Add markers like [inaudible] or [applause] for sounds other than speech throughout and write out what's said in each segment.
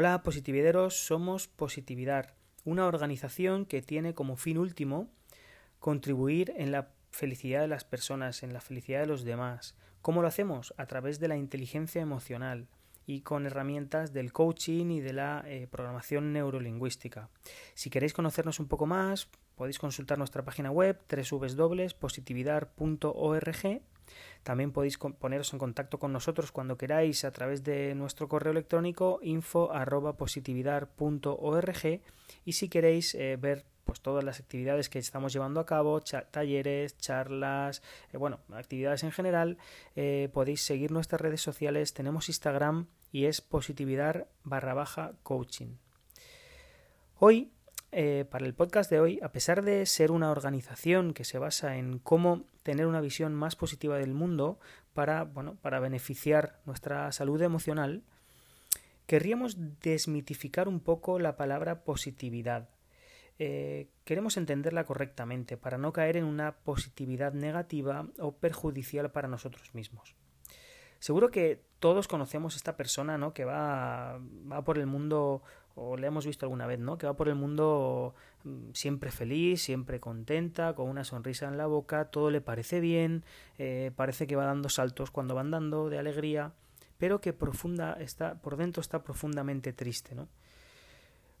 Hola positivideros, somos Positividad, una organización que tiene como fin último contribuir en la felicidad de las personas, en la felicidad de los demás. ¿Cómo lo hacemos? A través de la inteligencia emocional y con herramientas del coaching y de la eh, programación neurolingüística. Si queréis conocernos un poco más, podéis consultar nuestra página web www.positividad.org también podéis poneros en contacto con nosotros cuando queráis a través de nuestro correo electrónico info@positividad.org y si queréis eh, ver pues todas las actividades que estamos llevando a cabo, talleres, charlas, eh, bueno, actividades en general, eh, podéis seguir nuestras redes sociales, tenemos Instagram y es positividad barra baja coaching. Hoy, para el podcast de hoy, a pesar de ser una organización que se basa en cómo tener una visión más positiva del mundo para, bueno, para beneficiar nuestra salud emocional, querríamos desmitificar un poco la palabra positividad. Eh, queremos entenderla correctamente para no caer en una positividad negativa o perjudicial para nosotros mismos. Seguro que todos conocemos esta persona, ¿no? Que va, va por el mundo, o le hemos visto alguna vez, ¿no? Que va por el mundo mm, siempre feliz, siempre contenta, con una sonrisa en la boca, todo le parece bien, eh, parece que va dando saltos cuando va andando de alegría, pero que profunda está, por dentro está profundamente triste, ¿no?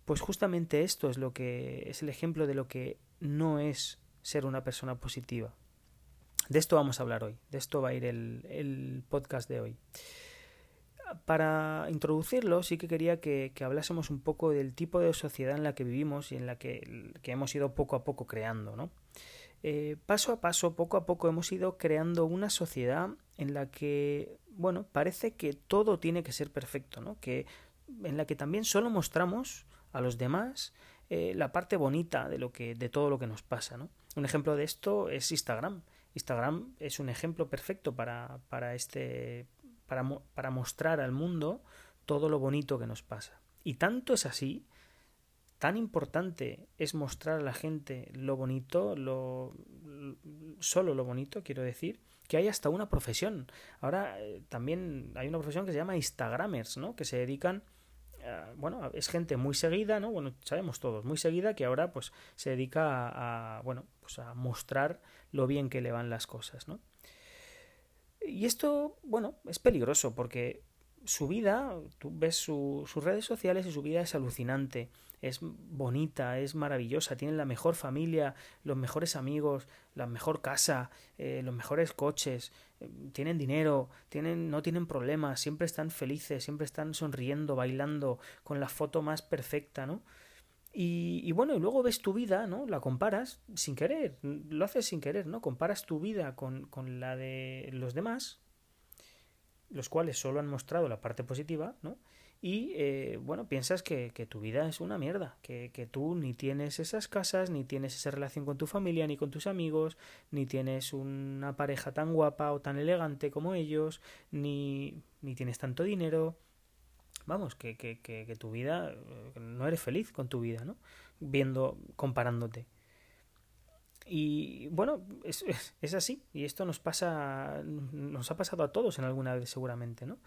Pues justamente esto es lo que es el ejemplo de lo que no es ser una persona positiva. De esto vamos a hablar hoy, de esto va a ir el, podcast de hoy. Para introducirlo, sí que quería que, hablásemos un poco del tipo de sociedad en la que vivimos y en la que, hemos ido poco a poco creando, ¿no? Eh, paso a paso, poco a poco, hemos ido creando una sociedad en la que, bueno, parece que todo tiene que ser perfecto, ¿no? Que, en la que también solo mostramos a los demás eh, la parte bonita de lo que, de todo lo que nos pasa, ¿no? Un ejemplo de esto es Instagram. Instagram es un ejemplo perfecto para, para este, para, para mostrar al mundo todo lo bonito que nos pasa. Y tanto es así, tan importante es mostrar a la gente lo bonito, lo, solo lo bonito, quiero decir, que hay hasta una profesión. Ahora eh, también hay una profesión que se llama Instagramers, ¿no? Que se dedican eh, bueno, es gente muy seguida, ¿no? Bueno, sabemos todos, muy seguida que ahora pues se dedica a, bueno, pues a mostrar lo bien que le van las cosas, ¿no? Y esto, bueno, es peligroso porque su vida, tú ves sus redes sociales y su vida es alucinante, es bonita, es maravillosa, tienen la mejor familia, los mejores amigos, la mejor casa, eh, los mejores coches, eh, tienen dinero, tienen, no tienen problemas, siempre están felices, siempre están sonriendo, bailando, con la foto más perfecta, ¿no? Y, y, bueno, y luego ves tu vida, ¿no? La comparas sin querer, lo haces sin querer, ¿no? Comparas tu vida con, con la de los demás, los cuales solo han mostrado la parte positiva, ¿no? Y eh, bueno, piensas que, que, tu vida es una mierda, que, que, tú ni tienes esas casas, ni tienes esa relación con tu familia, ni con tus amigos, ni tienes una pareja tan guapa o tan elegante como ellos, ni, ni tienes tanto dinero. Vamos, que, que, que, tu vida, eh, no eres feliz con tu vida, ¿no? Viendo, comparándote. Y bueno, es, es, así. Y esto nos pasa, nos ha pasado a todos en alguna vez seguramente, ¿no?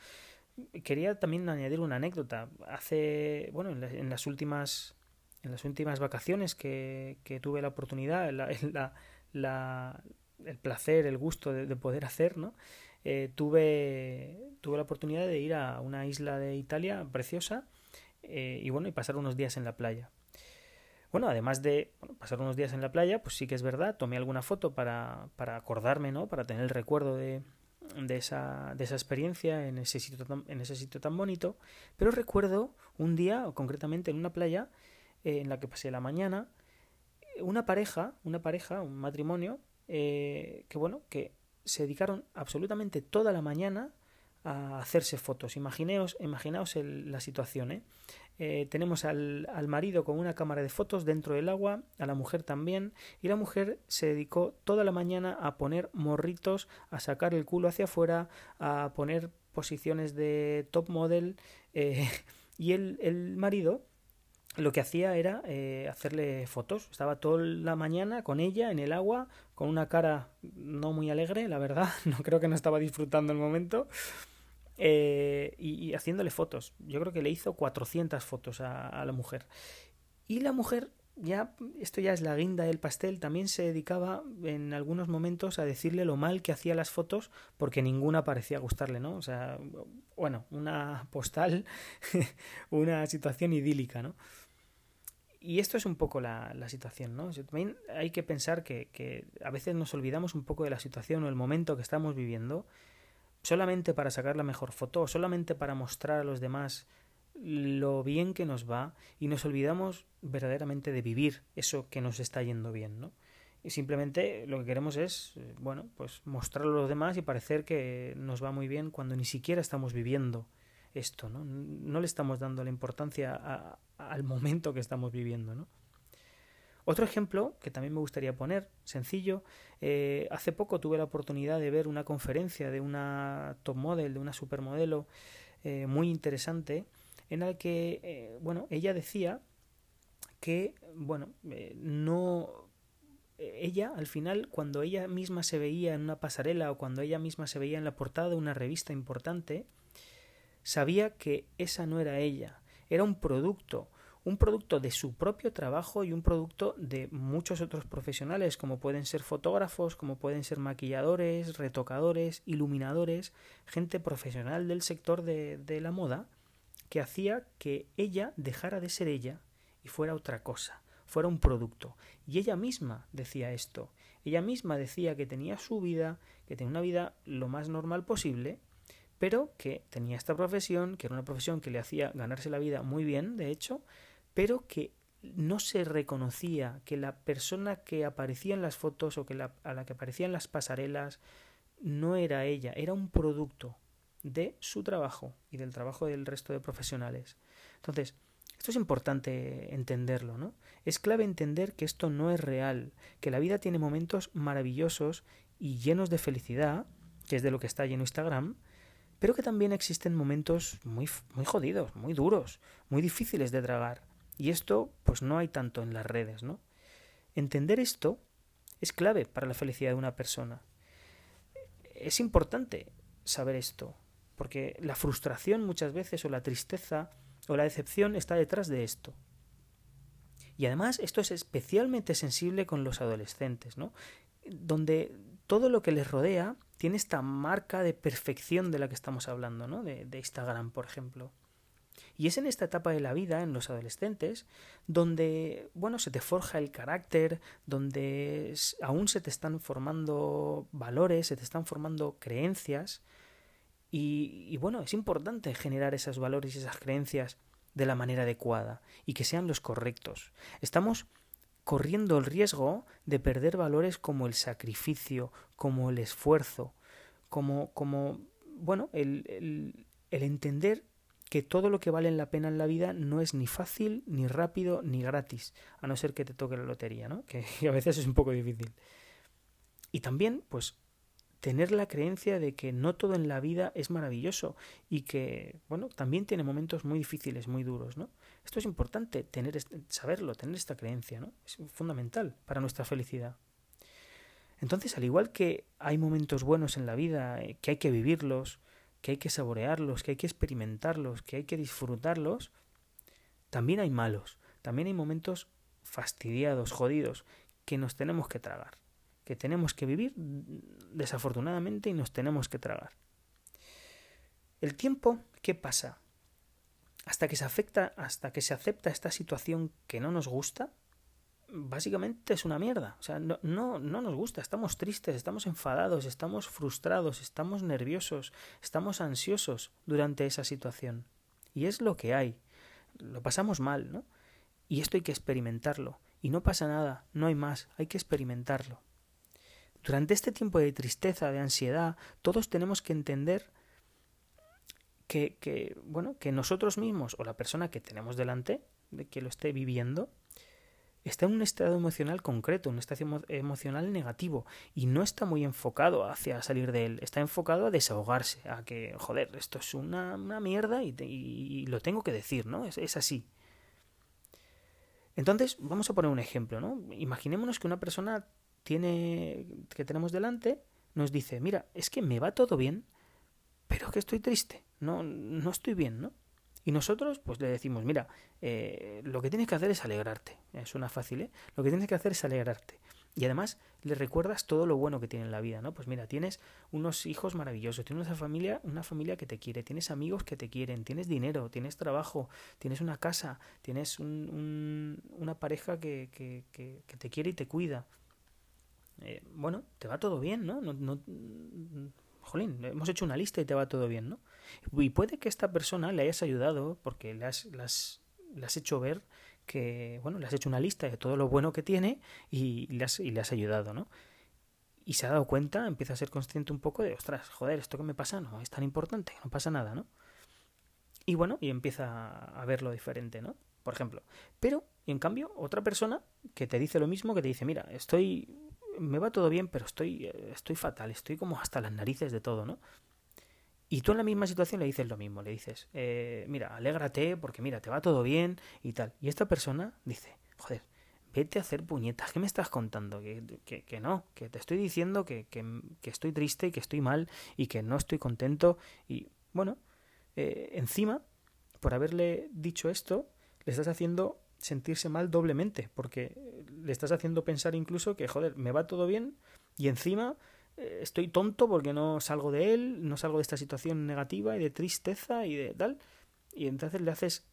Quería también añadir una anécdota. Hace, bueno, en, las últimas, en las últimas vacaciones que, que tuve la oportunidad, la, [laughs] la, el placer, el gusto de, poder hacer, ¿no? Eh, tuve, tuve la oportunidad de ir a una isla de Italia preciosa eh, y bueno, y pasar unos días en la playa. Bueno, además de pasar unos días en la playa, pues sí que es verdad, tomé alguna foto para, para acordarme, ¿no? Para tener el recuerdo de, de, esa, de esa experiencia en ese, sitio tan, en ese sitio tan bonito. Pero recuerdo un día, o concretamente en una playa, eh, en la que pasé la mañana, una pareja, una pareja, un matrimonio, que bueno, que se dedicaron absolutamente toda la mañana a hacerse fotos. Imaginaos, imaginaos la situación, ¿eh? Eh, tenemos al, al, marido con una cámara de fotos dentro del agua, a la mujer también, y la mujer se dedicó toda la mañana a poner morritos, a sacar el culo hacia afuera, a poner posiciones de top model, [laughs] eh, y el, el, marido lo que hacía era eh, hacerle fotos. Estaba toda la mañana con ella en el agua, con una cara no muy alegre, la verdad, [laughs] no creo que no estaba disfrutando el momento eh, y, haciéndole fotos. Yo creo que le hizo 400 fotos a, la mujer. Y la mujer ya, esto ya es la guinda del pastel, también se dedicaba en algunos momentos a decirle lo mal que hacía las fotos porque ninguna parecía gustarle, ¿no? O sea, bueno, una postal, [laughs] una situación idílica, ¿no? Y esto es un poco la, la situación, ¿no? También hay que pensar que, que a veces nos olvidamos un poco de la situación o el momento que estamos viviendo solamente para sacar la mejor foto, solamente para mostrar a los demás lo bien que nos va y nos olvidamos verdaderamente de vivir eso que nos está yendo bien, ¿no? Y simplemente lo que queremos es, eh, bueno, pues mostrarlo a los demás y parecer que nos va muy bien cuando ni siquiera estamos viviendo esto, ¿no? No le estamos dando la importancia al momento que estamos viviendo, ¿no? Otro ejemplo que también me gustaría poner, sencillo, eh, hace poco tuve la oportunidad de ver una conferencia de una top model, de una supermodelo eh, muy interesante, en la que, eh, bueno, ella decía que, bueno, no ella al final cuando ella misma se veía en una pasarela o cuando ella misma se veía en la portada de una revista importante sabía que esa no era ella era un producto un producto de su propio trabajo y un producto de muchos otros profesionales, como pueden ser fotógrafos, como pueden ser maquilladores, retocadores, iluminadores, gente profesional del sector de, la moda, que hacía que ella dejara de ser ella y fuera otra cosa, fuera un producto. Y ella misma decía esto. Ella misma decía que tenía su vida, que tenía una vida lo más normal posible, pero que tenía esta profesión, que era una profesión que le hacía ganarse la vida muy bien, de hecho, pero que no se reconocía que la persona que aparecía en las fotos o que a la que aparecía en las pasarelas no era ella, era un producto de su trabajo y del trabajo del resto de profesionales. Entonces, esto es importante entenderlo, ¿no? Es clave entender que esto no es real, que la vida tiene momentos maravillosos y llenos de felicidad, que es de lo que está lleno Instagram, pero que también existen momentos muy, muy jodidos, muy duros, muy difíciles de tragar. Y esto, pues no hay tanto en las redes, ¿no? Entender esto es clave para la felicidad de una persona. Es importante saber esto, porque la frustración muchas veces o la tristeza o la decepción está detrás de esto. Y además esto es especialmente sensible con los adolescentes, ¿no? Donde todo lo que les rodea tiene esta marca de perfección de la que estamos hablando, ¿no? De, Instagram, por ejemplo. Y es en esta etapa de la vida, en los adolescentes, donde, bueno, se te forja el carácter, donde aún se te están formando valores, se te están formando creencias. Y, y bueno, es importante generar esos valores y esas creencias de la manera adecuada y que sean los correctos. Estamos corriendo el riesgo de perder valores como el sacrificio, como el esfuerzo, como, como bueno, el, el, entender que todo lo que vale la pena en la vida no es ni fácil, ni rápido, ni gratis, a no ser que te toque la lotería, ¿no? Que a veces es un poco difícil. Y también, pues, tener la creencia de que no todo en la vida es maravilloso y que, bueno, también tiene momentos muy difíciles, muy duros, ¿no? Esto es importante, tener, saberlo, tener esta creencia, ¿no? Es fundamental para nuestra felicidad. Entonces, al igual que hay momentos buenos en la vida, eh, que hay que vivirlos, que hay que saborearlos, que hay que experimentarlos, que hay que disfrutarlos, también hay malos, también hay momentos fastidiados, jodidos, que nos tenemos que tragar, que tenemos que vivir desafortunadamente y nos tenemos que tragar. El tiempo, ¿qué pasa? Hasta que se afecta, hasta que se acepta esta situación que no nos gusta, básicamente es una mierda. O sea, no, no, no nos gusta, estamos tristes, estamos enfadados, estamos frustrados, estamos nerviosos, estamos ansiosos durante esa situación. Y es lo que hay. Lo pasamos mal, ¿no? Y esto hay que experimentarlo. Y no pasa nada, no hay más, hay que experimentarlo. Durante este tiempo de tristeza, de ansiedad, todos tenemos que entender que, que, bueno, que nosotros mismos o la persona que tenemos delante, de que lo esté viviendo, está en un estado emocional concreto, un estado emocional negativo, y no está muy enfocado hacia salir de él, está enfocado a desahogarse, a que, joder, esto es una, mierda y, lo tengo que decir, ¿no? Es, es, así. Entonces, vamos a poner un ejemplo, ¿no? Imaginémonos que una persona tiene, que tenemos delante, nos dice, mira, es que me va todo bien, pero es que estoy triste, no, no estoy bien, ¿no? Y nosotros, pues le decimos, mira, eh, lo que tienes que hacer es alegrarte. Es una fácil, ¿eh? Lo que tienes que hacer es alegrarte. Y además le recuerdas todo lo bueno que tiene en la vida, ¿no? Pues mira, tienes unos hijos maravillosos, tienes una familia, una familia que te quiere, tienes amigos que te quieren, tienes dinero, tienes trabajo, tienes una casa, tienes un, una pareja que, que, que, te quiere y te cuida. Eh, bueno, te va todo bien, ¿no? no, no jolín, hemos hecho una lista y te va todo bien, ¿no? Y puede que esta persona le hayas ayudado porque le has, le has, hecho ver que, bueno, le has hecho una lista de todo lo bueno que tiene y le has, y le has ayudado, ¿no? Y se ha dado cuenta, empieza a ser consciente un poco de, ostras, joder, esto que me pasa no es tan importante, no pasa nada, ¿no? Y bueno, y empieza a verlo diferente, ¿no? Por ejemplo. Pero, en cambio, otra persona que te dice lo mismo, que te dice, mira, estoy me va todo bien, pero estoy, eh, estoy fatal, estoy como hasta las narices de todo, ¿no? Y tú en la misma situación le dices lo mismo, le dices, eh, mira, alégrate porque mira, te va todo bien y tal. Y esta persona dice, joder, vete a hacer puñetas, ¿qué me estás contando? Que, que, que no, que te estoy diciendo que, que, estoy triste y que estoy mal y que no estoy contento. Y bueno, eh, encima, por haberle dicho esto, le estás haciendo sentirse mal doblemente, porque le estás haciendo pensar incluso que, joder, me va todo bien y encima eh, estoy tonto porque no salgo de él, no salgo de esta situación negativa y de tristeza y de tal, y entonces le haces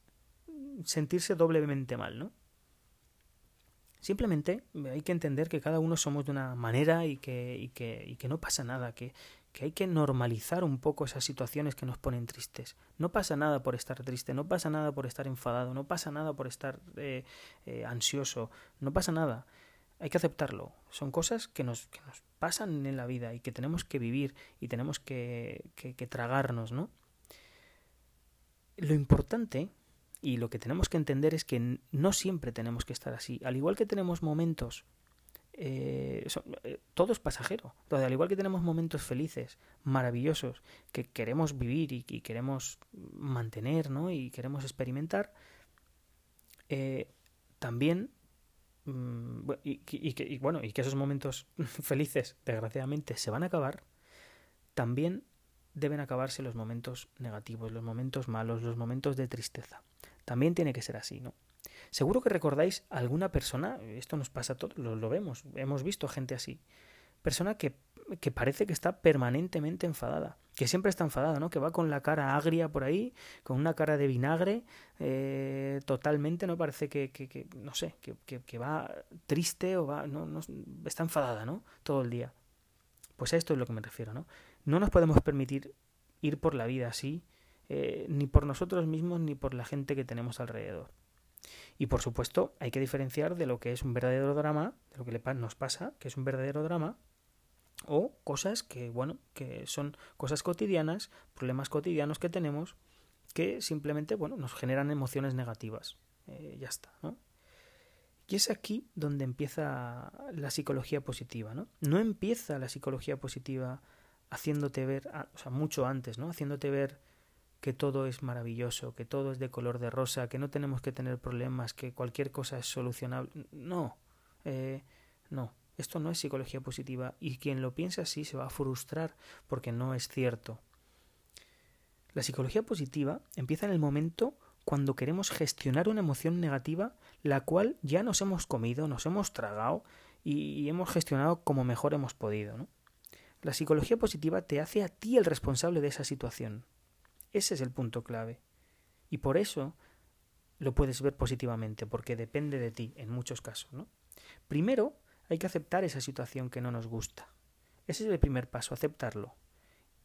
sentirse doblemente mal, ¿no? Simplemente hay que entender que cada uno somos de una manera y que, y que, y que no pasa nada, que que hay que normalizar un poco esas situaciones que nos ponen tristes. No pasa nada por estar triste, no pasa nada por estar enfadado, no pasa nada por estar eh, eh, ansioso, no pasa nada. Hay que aceptarlo. Son cosas que nos, que nos pasan en la vida y que tenemos que vivir y tenemos que, que, que tragarnos, ¿no? Lo importante y lo que tenemos que entender es que no siempre tenemos que estar así. Al igual que tenemos momentos eh, eh, todo es pasajero. al igual que tenemos momentos felices, maravillosos, que queremos vivir y, queremos mantener, ¿no? Y queremos experimentar, eh, también mm, y, y, bueno, y que esos momentos [laughs] felices, desgraciadamente, se van a acabar, también deben acabarse los momentos negativos, los momentos malos, los momentos de tristeza. También tiene que ser así, ¿no? Seguro que recordáis alguna persona, esto nos pasa a todos, lo, vemos, hemos visto gente así, persona que, que, parece que está permanentemente enfadada, que siempre está enfadada, ¿no? Que va con la cara agria por ahí, con una cara de vinagre, eh, totalmente, ¿no? Parece que, que, que no sé, que, va triste o va, no, no, está enfadada, ¿no? Todo el día. Pues a esto es lo que me refiero, ¿no? No nos podemos permitir ir por la vida así, eh, ni por nosotros mismos ni por la gente que tenemos alrededor. Y por supuesto, hay que diferenciar de lo que es un verdadero drama, de lo que nos pasa, que es un verdadero drama, o cosas que, bueno, que son cosas cotidianas, problemas cotidianos que tenemos, que simplemente, bueno, nos generan emociones negativas. Eh, ya está, ¿no? Y es aquí donde empieza la psicología positiva, ¿no? No empieza la psicología positiva haciéndote ver, o sea, mucho antes, ¿no? Haciéndote ver que todo es maravilloso, que todo es de color de rosa, que no tenemos que tener problemas, que cualquier cosa es solucionable. No, eh, no, esto no es psicología positiva y quien lo piensa así se va a frustrar porque no es cierto. La psicología positiva empieza en el momento cuando queremos gestionar una emoción negativa, la cual ya nos hemos comido, nos hemos tragado y hemos gestionado como mejor hemos podido. La psicología positiva te hace a ti el responsable de esa situación. Ese es el punto clave. Y por eso lo puedes ver positivamente, porque depende de ti en muchos casos, ¿no? Primero, hay que aceptar esa situación que no nos gusta. Ese es el primer paso, aceptarlo.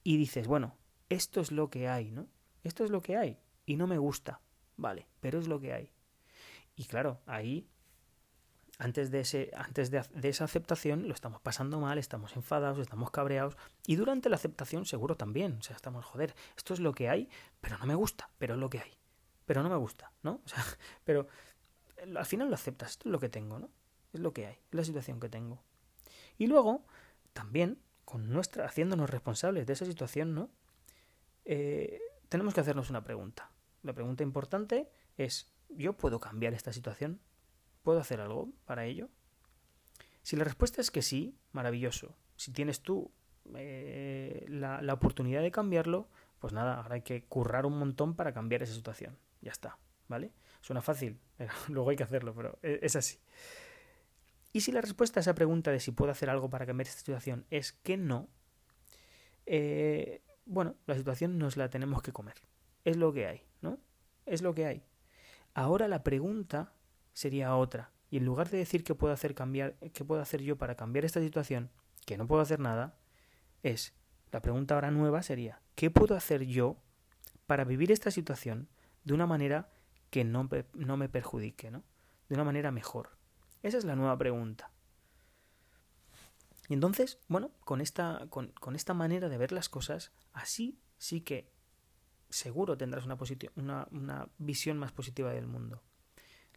Y dices, bueno, esto es lo que hay, ¿no? Esto es lo que hay. Y no me gusta. Vale, pero es lo que hay. Y claro, ahí antes de, ese, antes de, esa aceptación lo estamos pasando mal, estamos enfadados, estamos cabreados y durante la aceptación seguro también, o sea, estamos, joder, esto es lo que hay, pero no me gusta, pero es lo que hay, pero no me gusta, ¿no? O sea, [laughs] pero al final lo aceptas, esto es lo que tengo, ¿no? Es lo que hay, es la situación que tengo. Y luego, también, con nuestra, haciéndonos responsables de esa situación, ¿no? Eh, tenemos que hacernos una pregunta. La pregunta importante es, ¿yo puedo cambiar esta situación? ¿Puedo hacer algo para ello? Si la respuesta es que sí, maravilloso. Si tienes tú eh, la, oportunidad de cambiarlo, pues nada, ahora hay que currar un montón para cambiar esa situación. Ya está, ¿vale? Suena fácil, [laughs] luego hay que hacerlo, pero e, es así. Y si la respuesta a esa pregunta de si puedo hacer algo para cambiar esta situación es que no, eh, bueno, la situación nos la tenemos que comer. Es lo que hay, ¿no? Es lo que hay. Ahora la pregunta sería otra. Y en lugar de decir qué puedo hacer cambiar, qué puedo hacer yo para cambiar esta situación, que no puedo hacer nada, es la pregunta ahora nueva sería ¿qué puedo hacer yo para vivir esta situación de una manera que no, no me perjudique, ¿no? De una manera mejor. Esa es la nueva pregunta. Y entonces, bueno, con esta, con, con esta manera de ver las cosas, así sí que seguro tendrás una, una, una visión más positiva del mundo.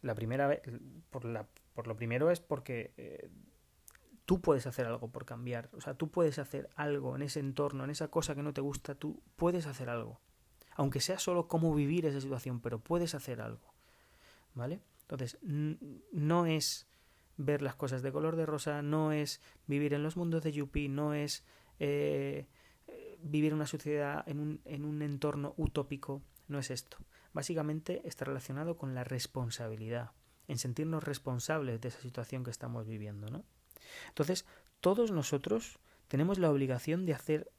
La primera vez, por, la, por lo primero es porque eh, tú puedes hacer algo por cambiar. O sea, tú puedes hacer algo en ese entorno, en esa cosa que no te gusta, tú puedes hacer algo. Aunque sea solo cómo vivir esa situación, pero puedes hacer algo. ¿Vale? Entonces, no es ver las cosas de color de rosa, no es vivir en los mundos de Yuppie, no es eh, vivir una sociedad en un, en un entorno utópico, no es esto. Básicamente está relacionado con la responsabilidad, en sentirnos responsables de esa situación que estamos viviendo, ¿no? Entonces, todos nosotros tenemos la obligación de hacer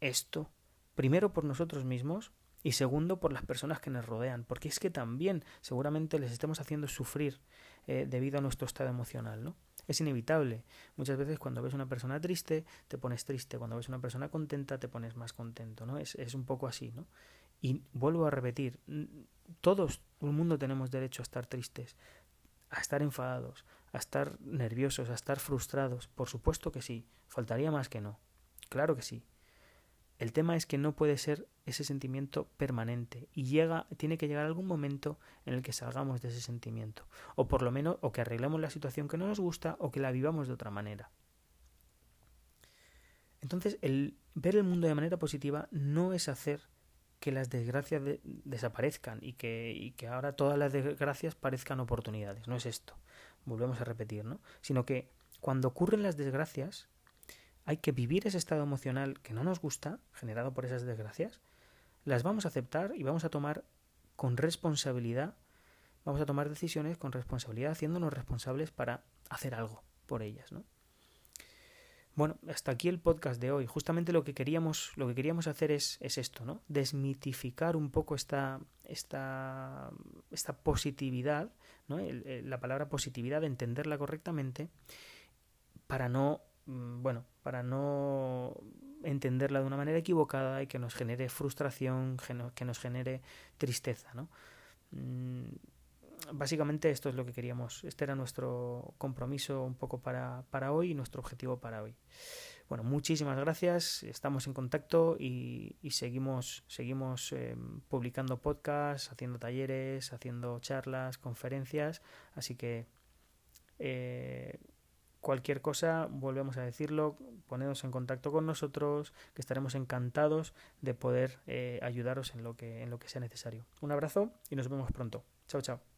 esto, primero por nosotros mismos y segundo por las personas que nos rodean, porque es que también seguramente les estemos haciendo sufrir eh, debido a nuestro estado emocional, ¿no? Es inevitable. Muchas veces cuando ves una persona triste, te pones triste. Cuando ves una persona contenta, te pones más contento, ¿no? Es, es un poco así, ¿no? Y vuelvo a repetir, todos, todo el mundo tenemos derecho a estar tristes, a estar enfadados, a estar nerviosos, a estar frustrados. Por supuesto que sí, faltaría más que no. Claro que sí. El tema es que no puede ser ese sentimiento permanente y llega, tiene que llegar algún momento en el que salgamos de ese sentimiento, o por lo menos, o que arreglemos la situación que no nos gusta, o que la vivamos de otra manera. Entonces, el ver el mundo de manera positiva no es hacer que las desgracias desaparezcan y que, y que ahora todas las desgracias parezcan oportunidades. No es esto, volvemos a repetir, ¿no? Sino que cuando ocurren las desgracias, hay que vivir ese estado emocional que no nos gusta, generado por esas desgracias, las vamos a aceptar y vamos a tomar con responsabilidad, vamos a tomar decisiones con responsabilidad, haciéndonos responsables para hacer algo por ellas, ¿no? Bueno, hasta aquí el podcast de hoy. Justamente lo que queríamos, lo que queríamos hacer es, es esto, ¿no? Desmitificar un poco esta, esta, esta positividad, ¿no? la palabra positividad, entenderla correctamente, para no, mm, bueno, para no entenderla de una manera equivocada y que nos genere frustración, que nos genere tristeza, ¿no? Básicamente esto es lo que queríamos. Este era nuestro compromiso un poco para, para hoy y nuestro objetivo para hoy. Bueno, muchísimas gracias. Estamos en contacto y, seguimos, seguimos eh, publicando podcasts, haciendo talleres, haciendo charlas, conferencias. Así que eh, cualquier cosa, volvemos a decirlo, ponedos en contacto con nosotros, que estaremos encantados de poder eh, ayudaros en lo que en lo que sea necesario. Un abrazo y nos vemos pronto. Chao, chao.